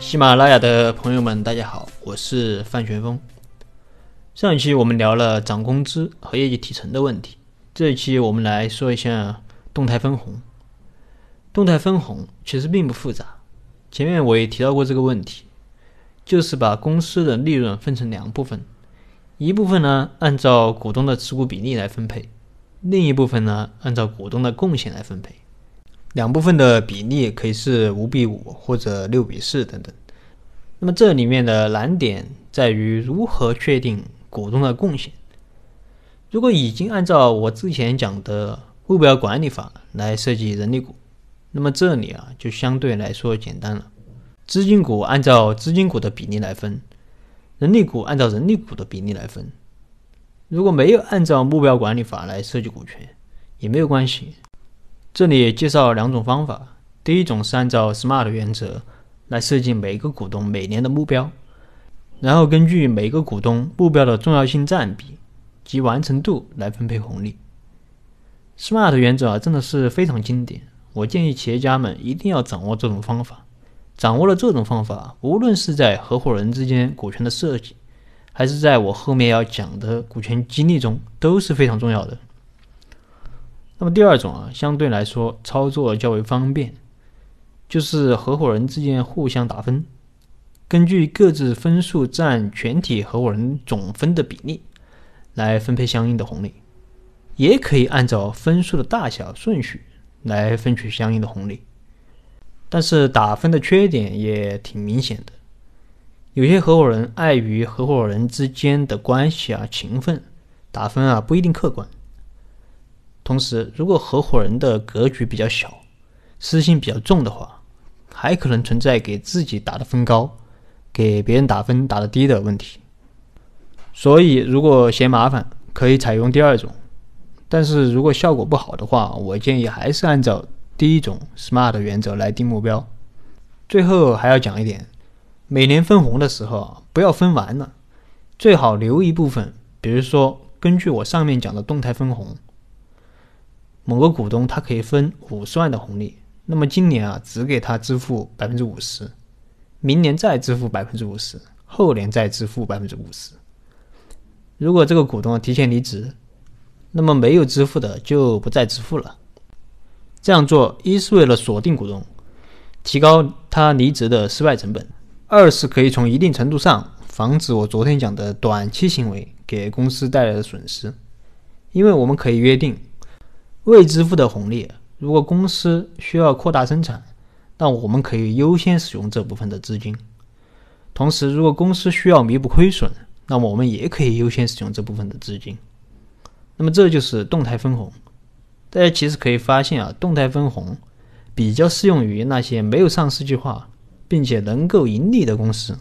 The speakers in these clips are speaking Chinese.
喜马拉雅的朋友们，大家好，我是范旋风。上一期我们聊了涨工资和业绩提成的问题，这一期我们来说一下动态分红。动态分红其实并不复杂，前面我也提到过这个问题，就是把公司的利润分成两部分，一部分呢按照股东的持股比例来分配，另一部分呢按照股东的贡献来分配。两部分的比例可以是五比五或者六比四等等。那么这里面的难点在于如何确定股东的贡献。如果已经按照我之前讲的目标管理法来设计人力股，那么这里啊就相对来说简单了。资金股按照资金股的比例来分，人力股按照人力股的比例来分。如果没有按照目标管理法来设计股权，也没有关系。这里介绍两种方法，第一种是按照 SMART 原则来设计每个股东每年的目标，然后根据每个股东目标的重要性占比及完成度来分配红利。SMART 原则啊，真的是非常经典，我建议企业家们一定要掌握这种方法。掌握了这种方法，无论是在合伙人之间股权的设计，还是在我后面要讲的股权激励中，都是非常重要的。那么第二种啊，相对来说操作较为方便，就是合伙人之间互相打分，根据各自分数占全体合伙人总分的比例来分配相应的红利，也可以按照分数的大小顺序来分取相应的红利。但是打分的缺点也挺明显的，有些合伙人碍于合伙人之间的关系啊、情分，打分啊不一定客观。同时，如果合伙人的格局比较小，私心比较重的话，还可能存在给自己打的分高，给别人打分打的低的问题。所以，如果嫌麻烦，可以采用第二种。但是如果效果不好的话，我建议还是按照第一种 SMART 原则来定目标。最后还要讲一点，每年分红的时候不要分完了，最好留一部分，比如说根据我上面讲的动态分红。某个股东他可以分五十万的红利，那么今年啊只给他支付百分之五十，明年再支付百分之五十，后年再支付百分之五十。如果这个股东提前离职，那么没有支付的就不再支付了。这样做一是为了锁定股东，提高他离职的失败成本；二是可以从一定程度上防止我昨天讲的短期行为给公司带来的损失，因为我们可以约定。未支付的红利，如果公司需要扩大生产，那我们可以优先使用这部分的资金。同时，如果公司需要弥补亏损，那么我们也可以优先使用这部分的资金。那么这就是动态分红。大家其实可以发现啊，动态分红比较适用于那些没有上市计划并且能够盈利的公司。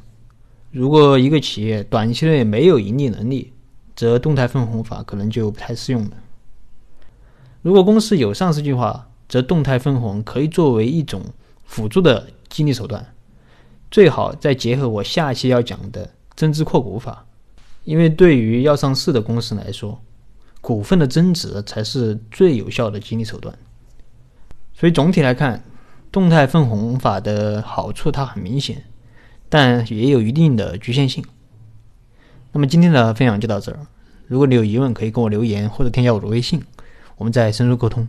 如果一个企业短期内没有盈利能力，则动态分红法可能就不太适用了。如果公司有上市计划，则动态分红可以作为一种辅助的激励手段，最好再结合我下期要讲的增资扩股法，因为对于要上市的公司来说，股份的增值才是最有效的激励手段。所以总体来看，动态分红法的好处它很明显，但也有一定的局限性。那么今天的分享就到这儿，如果你有疑问，可以跟我留言或者添加我的微信。我们再深入沟通。